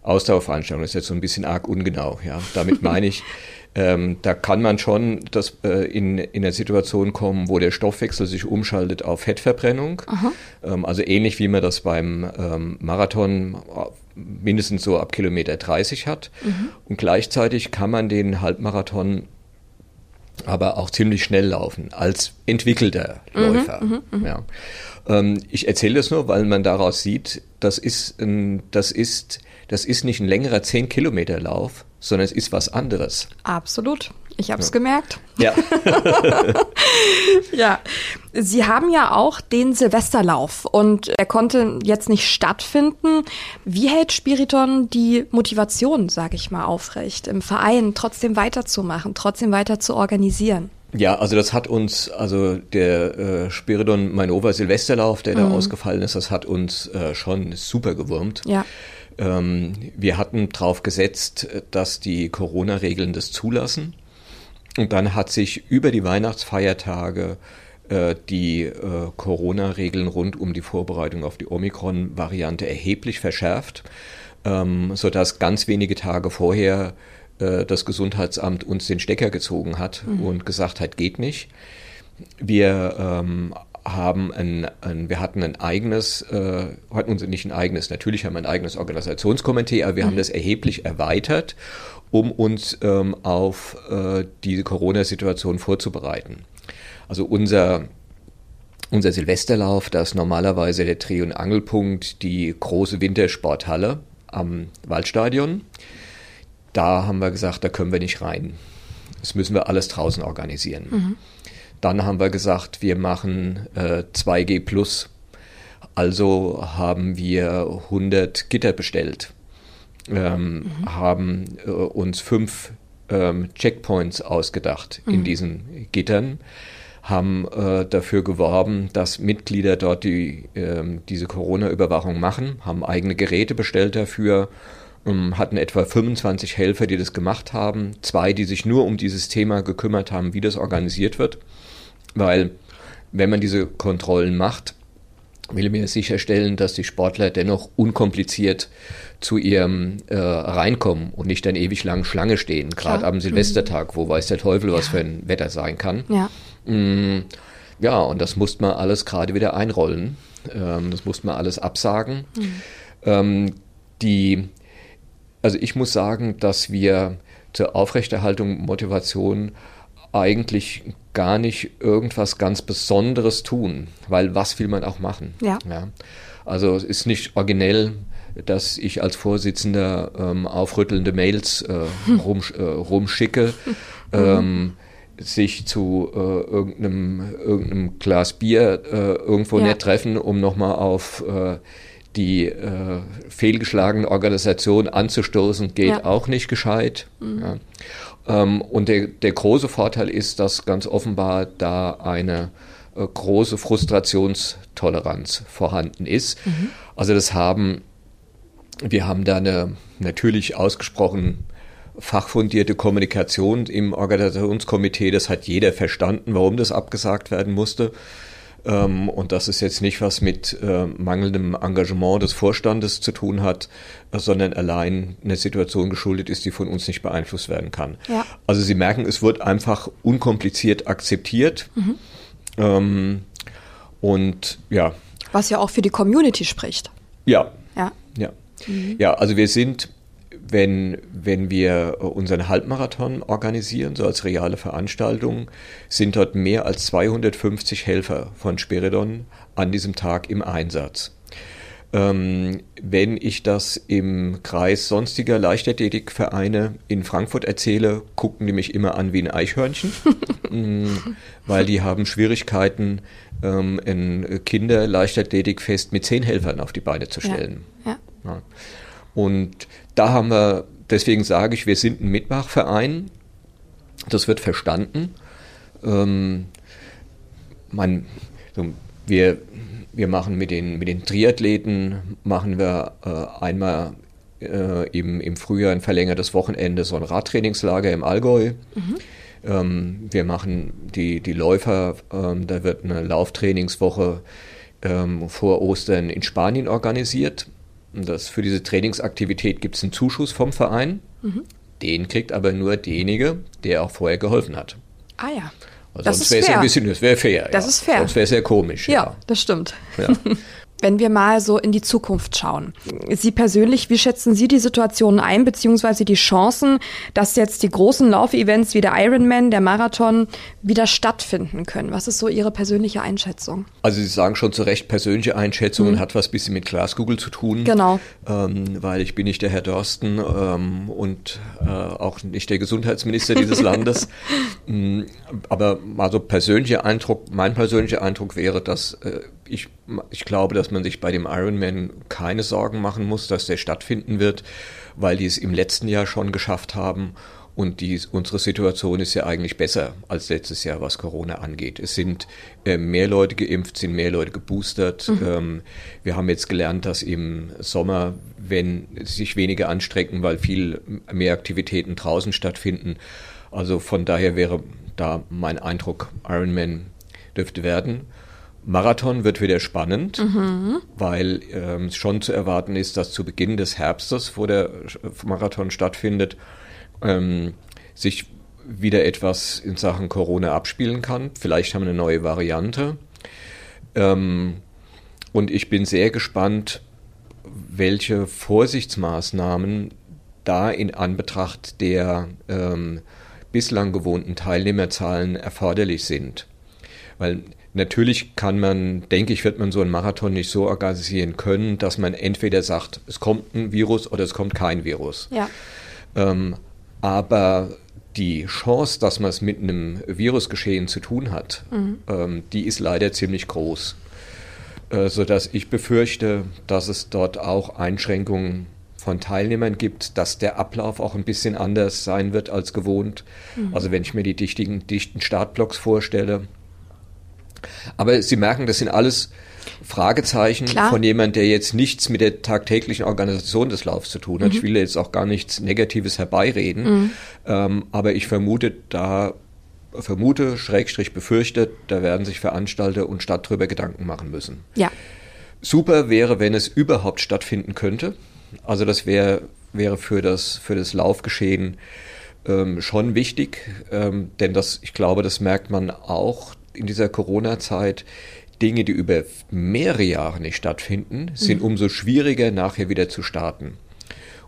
Ausdauerveranstaltung ist jetzt so ein bisschen arg ungenau. Ja. Damit meine ich, ähm, da kann man schon das, äh, in, in eine Situation kommen, wo der Stoffwechsel sich umschaltet auf Fettverbrennung. Ähm, also ähnlich wie man das beim ähm, Marathon mindestens so ab Kilometer 30 hat. Mhm. Und gleichzeitig kann man den Halbmarathon aber auch ziemlich schnell laufen als entwickelter mhm, Läufer. Mhm, mh, ja. ähm, ich erzähle das nur, weil man daraus sieht, das ist, ein, das ist, das ist nicht ein längerer 10 Kilometer Lauf, sondern es ist was anderes. Absolut. Ich habe es ja. gemerkt. Ja. ja. Sie haben ja auch den Silvesterlauf und er konnte jetzt nicht stattfinden. Wie hält Spiriton die Motivation, sage ich mal, aufrecht, im Verein trotzdem weiterzumachen, trotzdem weiter zu organisieren? Ja, also das hat uns, also der äh, Spiridon Mainova Silvesterlauf, der mhm. da ausgefallen ist, das hat uns äh, schon super gewurmt. Ja. Ähm, wir hatten darauf gesetzt, dass die Corona-Regeln das zulassen. Und dann hat sich über die Weihnachtsfeiertage äh, die äh, Corona-Regeln rund um die Vorbereitung auf die Omikron-Variante erheblich verschärft, ähm, sodass ganz wenige Tage vorher äh, das Gesundheitsamt uns den Stecker gezogen hat mhm. und gesagt hat, geht nicht. Wir ähm, haben ein, ein, wir hatten ein eigenes, äh, hatten uns nicht ein eigenes, natürlich haben wir ein eigenes Organisationskomitee, aber wir mhm. haben das erheblich erweitert, um uns ähm, auf äh, diese Corona-Situation vorzubereiten. Also unser unser Silvesterlauf, da ist normalerweise der Dreh- und Angelpunkt die große Wintersporthalle am Waldstadion. Da haben wir gesagt, da können wir nicht rein. Das müssen wir alles draußen organisieren. Mhm. Dann haben wir gesagt, wir machen äh, 2G Plus. Also haben wir 100 Gitter bestellt, ähm, mhm. haben äh, uns fünf ähm, Checkpoints ausgedacht mhm. in diesen Gittern, haben äh, dafür geworben, dass Mitglieder dort die, äh, diese Corona-Überwachung machen, haben eigene Geräte bestellt dafür, ähm, hatten etwa 25 Helfer, die das gemacht haben, zwei, die sich nur um dieses Thema gekümmert haben, wie das organisiert wird, weil wenn man diese Kontrollen macht, will mir sicherstellen, dass die Sportler dennoch unkompliziert zu ihrem äh, reinkommen und nicht dann ewig lang Schlange stehen, gerade am Silvestertag, wo weiß der Teufel, was ja. für ein Wetter sein kann. Ja, mm, ja und das musste man alles gerade wieder einrollen. Ähm, das musste man alles absagen. Mhm. Ähm, die, also ich muss sagen, dass wir zur Aufrechterhaltung Motivation eigentlich gar nicht irgendwas ganz Besonderes tun, weil was will man auch machen? Ja. ja. Also es ist nicht originell, dass ich als Vorsitzender ähm, aufrüttelnde Mails äh, rum, äh, rumschicke, ähm, sich zu äh, irgendeinem, irgendeinem Glas Bier äh, irgendwo ja. nicht treffen, um nochmal auf äh, die äh, fehlgeschlagene Organisation anzustoßen, geht ja. auch nicht gescheit. Mhm. Ja. Ähm, und der, der große Vorteil ist, dass ganz offenbar da eine äh, große Frustrationstoleranz vorhanden ist. Mhm. Also das haben, wir haben da eine natürlich ausgesprochen fachfundierte Kommunikation im Organisationskomitee. Das hat jeder verstanden, warum das abgesagt werden musste. Ähm, und dass es jetzt nicht was mit äh, mangelndem Engagement des Vorstandes zu tun hat, äh, sondern allein eine Situation geschuldet ist, die von uns nicht beeinflusst werden kann. Ja. Also Sie merken, es wird einfach unkompliziert akzeptiert. Mhm. Ähm, und ja. Was ja auch für die Community spricht. Ja. Ja. Ja. Mhm. Ja, also wir sind wenn, wenn wir unseren Halbmarathon organisieren, so als reale Veranstaltung, sind dort mehr als 250 Helfer von Spiridon an diesem Tag im Einsatz. Ähm, wenn ich das im Kreis sonstiger Leichtathletikvereine in Frankfurt erzähle, gucken die mich immer an wie ein Eichhörnchen, mm, weil die haben Schwierigkeiten, ähm, ein Kinder-Leichtathletikfest mit zehn Helfern auf die Beine zu stellen. Ja, ja. Ja. Und da haben wir, deswegen sage ich, wir sind ein Mitmachverein. Das wird verstanden. Ähm, man, so, wir, wir machen mit den, mit den Triathleten, machen wir äh, einmal äh, im, im Frühjahr ein verlängertes Wochenende so ein Radtrainingslager im Allgäu. Mhm. Ähm, wir machen die, die Läufer, ähm, da wird eine Lauftrainingswoche ähm, vor Ostern in Spanien organisiert. Das, für diese Trainingsaktivität gibt es einen Zuschuss vom Verein. Mhm. Den kriegt aber nur derjenige, der auch vorher geholfen hat. Ah ja. Also das sonst wäre es ein bisschen, das wäre fair. Das ja. ist fair. Sonst wäre es sehr komisch. Ja, ja, das stimmt. Ja. Wenn wir mal so in die Zukunft schauen. Sie persönlich, wie schätzen Sie die Situation ein, beziehungsweise die Chancen, dass jetzt die großen Laufevents wie der Ironman, der Marathon wieder stattfinden können? Was ist so Ihre persönliche Einschätzung? Also Sie sagen schon zu Recht, persönliche Einschätzung mhm. hat was bisschen mit Glaskugel zu tun. Genau. Ähm, weil ich bin nicht der Herr Dorsten ähm, und äh, auch nicht der Gesundheitsminister dieses Landes. Mm, aber also persönlicher Eindruck, mein persönlicher Eindruck wäre, dass äh, ich, ich glaube, dass man sich bei dem Ironman keine Sorgen machen muss, dass der stattfinden wird, weil die es im letzten Jahr schon geschafft haben. Und die, unsere Situation ist ja eigentlich besser als letztes Jahr, was Corona angeht. Es sind äh, mehr Leute geimpft, sind mehr Leute geboostert. Mhm. Ähm, wir haben jetzt gelernt, dass im Sommer, wenn sich weniger anstrecken, weil viel mehr Aktivitäten draußen stattfinden. Also von daher wäre da mein Eindruck, Ironman dürfte werden. Marathon wird wieder spannend, mhm. weil ähm, schon zu erwarten ist, dass zu Beginn des Herbstes, wo der Marathon stattfindet, ähm, sich wieder etwas in Sachen Corona abspielen kann. Vielleicht haben wir eine neue Variante. Ähm, und ich bin sehr gespannt, welche Vorsichtsmaßnahmen da in Anbetracht der ähm, bislang gewohnten Teilnehmerzahlen erforderlich sind. Weil Natürlich kann man, denke ich, wird man so einen Marathon nicht so organisieren können, dass man entweder sagt, es kommt ein Virus oder es kommt kein Virus. Ja. Ähm, aber die Chance, dass man es mit einem Virusgeschehen zu tun hat, mhm. ähm, die ist leider ziemlich groß. Äh, sodass ich befürchte, dass es dort auch Einschränkungen von Teilnehmern gibt, dass der Ablauf auch ein bisschen anders sein wird als gewohnt. Mhm. Also wenn ich mir die dichtigen, dichten Startblocks vorstelle. Aber Sie merken, das sind alles Fragezeichen Klar. von jemand, der jetzt nichts mit der tagtäglichen Organisation des Laufs zu tun hat. Mhm. Ich will jetzt auch gar nichts Negatives herbeireden, mhm. ähm, aber ich vermute, da vermute, Schrägstrich befürchte, da werden sich Veranstalter und Stadt drüber Gedanken machen müssen. Ja. Super wäre, wenn es überhaupt stattfinden könnte. Also das wär, wäre für das, für das Laufgeschehen ähm, schon wichtig, ähm, denn das, ich glaube, das merkt man auch in dieser Corona-Zeit. Dinge, die über mehrere Jahre nicht stattfinden, sind mhm. umso schwieriger nachher wieder zu starten.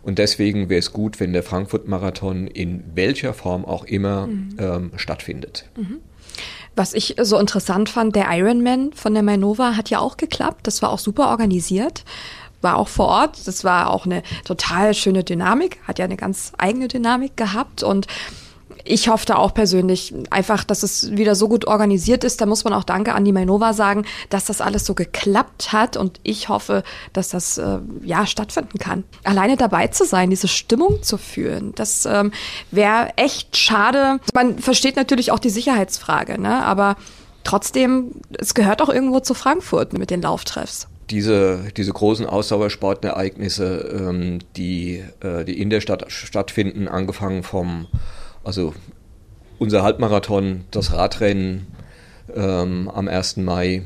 Und deswegen wäre es gut, wenn der Frankfurt-Marathon in welcher Form auch immer mhm. ähm, stattfindet. Mhm. Was ich so interessant fand, der Ironman von der Mainova hat ja auch geklappt. Das war auch super organisiert war auch vor Ort. Das war auch eine total schöne Dynamik, hat ja eine ganz eigene Dynamik gehabt und ich hoffe da auch persönlich einfach, dass es wieder so gut organisiert ist. Da muss man auch Danke an die Mainova sagen, dass das alles so geklappt hat. Und ich hoffe, dass das äh, ja stattfinden kann. Alleine dabei zu sein, diese Stimmung zu fühlen, das ähm, wäre echt schade. Man versteht natürlich auch die Sicherheitsfrage, ne? aber trotzdem, es gehört auch irgendwo zu Frankfurt mit den Lauftreffs diese, diese großen Ausdauersportereignisse, ähm, die, äh, die in der Stadt stattfinden, angefangen vom, also unser Halbmarathon, das Radrennen ähm, am 1. Mai,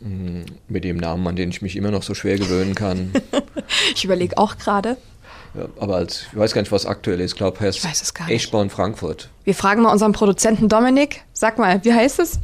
mm, mit dem Namen, an den ich mich immer noch so schwer gewöhnen kann. ich überlege auch gerade. Ja, aber als, ich weiß gar nicht, was aktuell ist. Ich glaube, heißt Eschborn Frankfurt. Wir fragen mal unseren Produzenten Dominik. Sag mal, wie heißt es?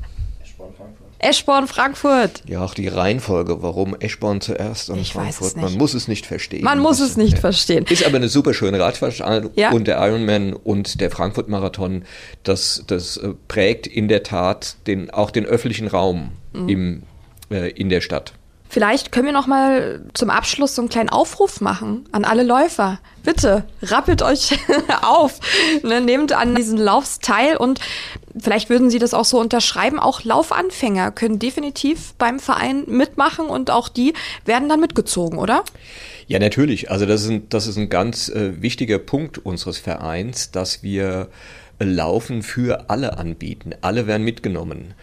Eschborn, Frankfurt. Ja, auch die Reihenfolge, warum Eschborn zuerst und ich Frankfurt. Man muss es nicht verstehen. Man muss es nicht ja. verstehen. Ist aber eine super schöne Radveranstaltung ja. und der Ironman und der Frankfurt-Marathon, das, das äh, prägt in der Tat den, auch den öffentlichen Raum mhm. im, äh, in der Stadt. Vielleicht können wir noch mal zum Abschluss so einen kleinen Aufruf machen an alle Läufer. Bitte rappelt euch auf, ne, nehmt an diesen Laufs teil und vielleicht würden Sie das auch so unterschreiben. Auch Laufanfänger können definitiv beim Verein mitmachen und auch die werden dann mitgezogen, oder? Ja, natürlich. Also das ist ein, das ist ein ganz äh, wichtiger Punkt unseres Vereins, dass wir Laufen für alle anbieten. Alle werden mitgenommen.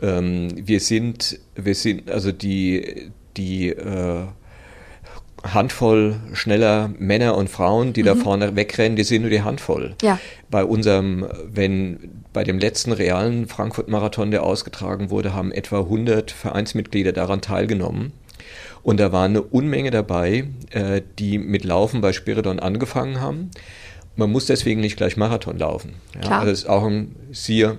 Ähm, wir sind, wir sind, also die, die äh, Handvoll schneller Männer und Frauen, die mhm. da vorne wegrennen, die sind nur die Handvoll. Ja. Bei unserem, wenn bei dem letzten realen Frankfurt-Marathon, der ausgetragen wurde, haben etwa 100 Vereinsmitglieder daran teilgenommen. Und da war eine Unmenge dabei, äh, die mit Laufen bei Spiridon angefangen haben. Man muss deswegen nicht gleich Marathon laufen. Ja. Also das ist auch ein Siehe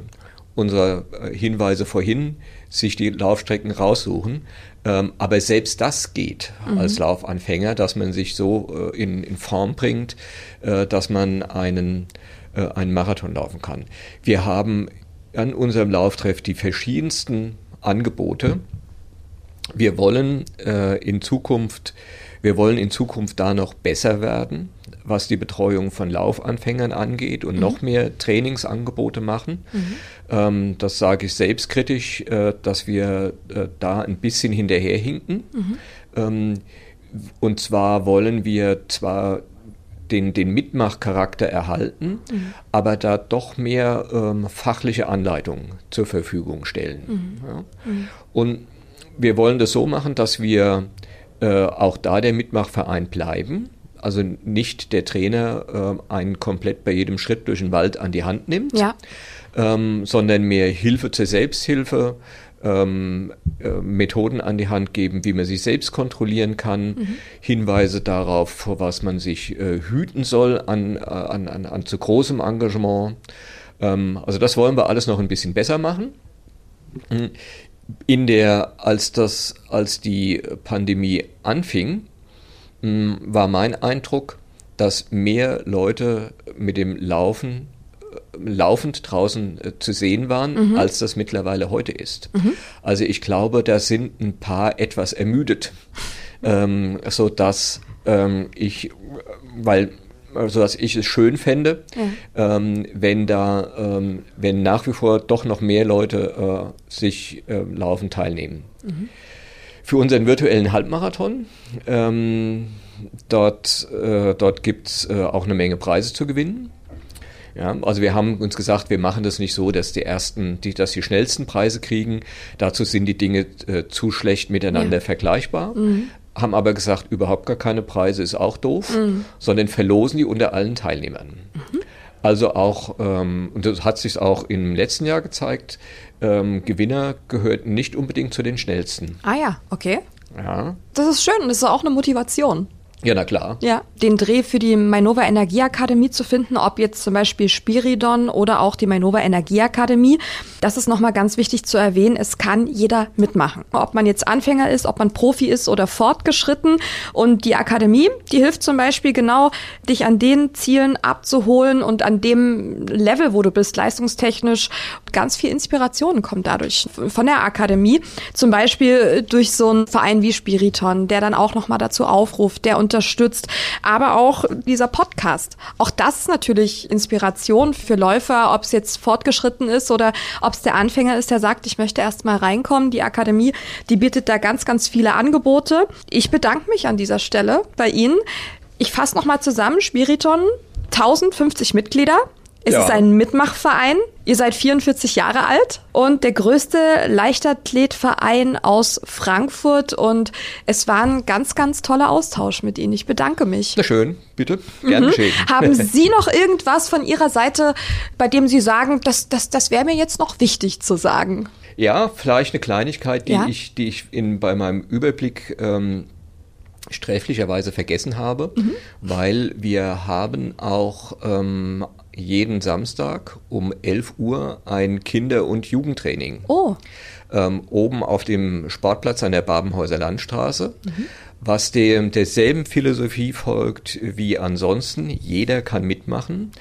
unserer äh, Hinweise vorhin, sich die Laufstrecken raussuchen. Ähm, aber selbst das geht mhm. als Laufanfänger, dass man sich so äh, in, in Form bringt, dass man einen, äh, einen Marathon laufen kann. Wir haben an unserem Lauftreff die verschiedensten Angebote. Wir wollen äh, in Zukunft wir wollen in Zukunft da noch besser werden, was die Betreuung von Laufanfängern angeht und mhm. noch mehr Trainingsangebote machen. Mhm. Ähm, das sage ich selbstkritisch, äh, dass wir äh, da ein bisschen hinterherhinken. Mhm. Ähm, und zwar wollen wir zwar den, den Mitmachcharakter erhalten, mhm. aber da doch mehr ähm, fachliche Anleitungen zur Verfügung stellen. Mhm. Ja. Mhm. Und wir wollen das so machen, dass wir äh, auch da der Mitmachverein bleiben. Also nicht der Trainer äh, einen komplett bei jedem Schritt durch den Wald an die Hand nimmt, ja. ähm, sondern mehr Hilfe zur Selbsthilfe, ähm, äh, Methoden an die Hand geben, wie man sich selbst kontrollieren kann, mhm. Hinweise darauf, vor was man sich äh, hüten soll an, äh, an, an, an zu großem Engagement. Ähm, also das wollen wir alles noch ein bisschen besser machen. In der, als das, als die Pandemie anfing, war mein Eindruck, dass mehr Leute mit dem Laufen laufend draußen äh, zu sehen waren, mhm. als das mittlerweile heute ist. Mhm. Also ich glaube, da sind ein paar etwas ermüdet, ähm, so dass ähm, ich, weil so dass ich es schön fände, ja. ähm, wenn da, ähm, wenn nach wie vor doch noch mehr Leute äh, sich äh, laufen teilnehmen. Mhm. Für unseren virtuellen Halbmarathon, ähm, dort, äh, dort gibt es äh, auch eine Menge Preise zu gewinnen. Ja, also wir haben uns gesagt, wir machen das nicht so, dass die ersten, die, dass die schnellsten Preise kriegen. Dazu sind die Dinge äh, zu schlecht miteinander ja. vergleichbar. Mhm. Haben aber gesagt, überhaupt gar keine Preise ist auch doof, mhm. sondern verlosen die unter allen Teilnehmern. Mhm. Also auch, ähm, und das hat sich auch im letzten Jahr gezeigt, ähm, Gewinner gehört nicht unbedingt zu den schnellsten. Ah ja, okay. Ja. Das ist schön und das ist auch eine Motivation. Ja, na klar. Ja, den Dreh für die Mainova Energieakademie zu finden, ob jetzt zum Beispiel Spiridon oder auch die Mainova Energieakademie, das ist nochmal ganz wichtig zu erwähnen. Es kann jeder mitmachen. Ob man jetzt Anfänger ist, ob man Profi ist oder fortgeschritten. Und die Akademie, die hilft zum Beispiel genau, dich an den Zielen abzuholen und an dem Level, wo du bist, leistungstechnisch. Ganz viel Inspiration kommt dadurch von der Akademie. Zum Beispiel durch so einen Verein wie Spiriton, der dann auch nochmal dazu aufruft, der unterstützt. Aber auch dieser Podcast. Auch das ist natürlich Inspiration für Läufer, ob es jetzt fortgeschritten ist oder ob es der Anfänger ist, der sagt, ich möchte erst mal reinkommen. Die Akademie, die bietet da ganz, ganz viele Angebote. Ich bedanke mich an dieser Stelle bei Ihnen. Ich fasse nochmal zusammen. Spiriton, 1050 Mitglieder. Es ja. ist ein Mitmachverein. Ihr seid 44 Jahre alt und der größte Leichtathletverein aus Frankfurt und es war ein ganz, ganz toller Austausch mit Ihnen. Ich bedanke mich. Na schön, bitte. Gerne mhm. geschehen. Haben Sie noch irgendwas von Ihrer Seite, bei dem Sie sagen, das, das, das wäre mir jetzt noch wichtig zu sagen? Ja, vielleicht eine Kleinigkeit, die ja? ich, die ich in, bei meinem Überblick ähm, sträflicherweise vergessen habe, mhm. weil wir haben auch ähm, jeden Samstag um 11 Uhr ein Kinder- und Jugendtraining. Oh. Ähm, oben auf dem Sportplatz an der Babenhäuser Landstraße, mhm. was dem derselben Philosophie folgt wie ansonsten. Jeder kann mitmachen.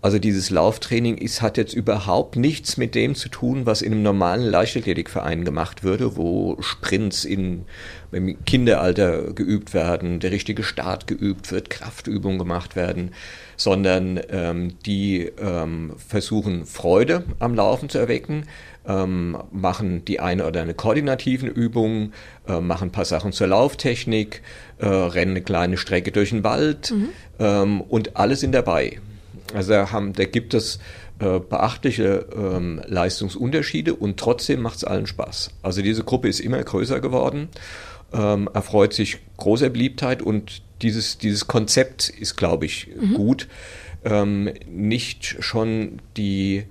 Also dieses Lauftraining ist, hat jetzt überhaupt nichts mit dem zu tun, was in einem normalen Leichtathletikverein gemacht würde, wo Sprints in, im Kinderalter geübt werden, der richtige Start geübt wird, Kraftübungen gemacht werden sondern ähm, die ähm, versuchen Freude am Laufen zu erwecken, ähm, machen die eine oder eine koordinativen Übung, äh, machen ein paar Sachen zur Lauftechnik, äh, rennen eine kleine Strecke durch den Wald mhm. ähm, und alle sind dabei. Also da, haben, da gibt es äh, beachtliche ähm, Leistungsunterschiede und trotzdem macht es allen Spaß. Also diese Gruppe ist immer größer geworden, ähm, erfreut sich großer Beliebtheit und dieses, dieses Konzept ist, glaube ich, mhm. gut. Ähm, nicht schon die,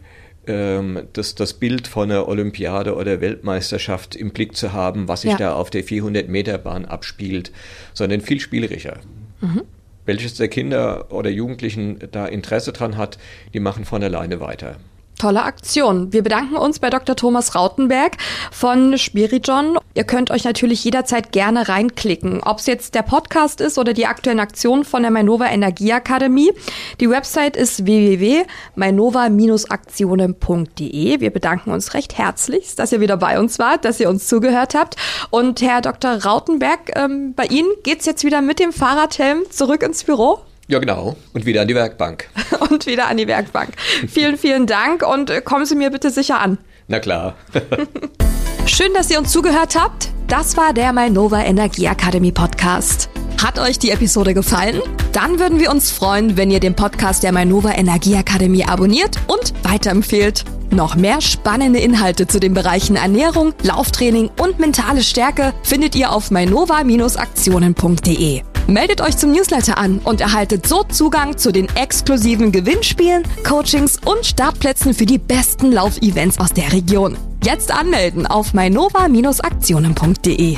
ähm, das, das Bild von einer Olympiade oder Weltmeisterschaft im Blick zu haben, was sich ja. da auf der 400-Meter-Bahn abspielt, sondern viel spielerischer. Mhm. Welches der Kinder oder Jugendlichen da Interesse dran hat, die machen von alleine weiter. Tolle Aktion. Wir bedanken uns bei Dr. Thomas Rautenberg von Spirijon. Ihr könnt euch natürlich jederzeit gerne reinklicken, ob es jetzt der Podcast ist oder die aktuellen Aktionen von der Mainova Energieakademie. Die Website ist www.mainova-aktionen.de. Wir bedanken uns recht herzlich, dass ihr wieder bei uns wart, dass ihr uns zugehört habt. Und Herr Dr. Rautenberg, ähm, bei Ihnen geht's jetzt wieder mit dem Fahrradhelm zurück ins Büro? Ja, genau. Und wieder an die Werkbank. und wieder an die Werkbank. Vielen, vielen Dank und äh, kommen Sie mir bitte sicher an. Na klar. Schön, dass ihr uns zugehört habt. Das war der Mainova Energieakademie Podcast. Hat euch die Episode gefallen? Dann würden wir uns freuen, wenn ihr den Podcast der Mainova Energieakademie abonniert und weiterempfehlt. Noch mehr spannende Inhalte zu den Bereichen Ernährung, Lauftraining und mentale Stärke findet ihr auf mainova-aktionen.de. Meldet euch zum Newsletter an und erhaltet so Zugang zu den exklusiven Gewinnspielen, Coachings und Startplätzen für die besten Laufevents aus der Region. Jetzt anmelden auf mainova-aktionen.de.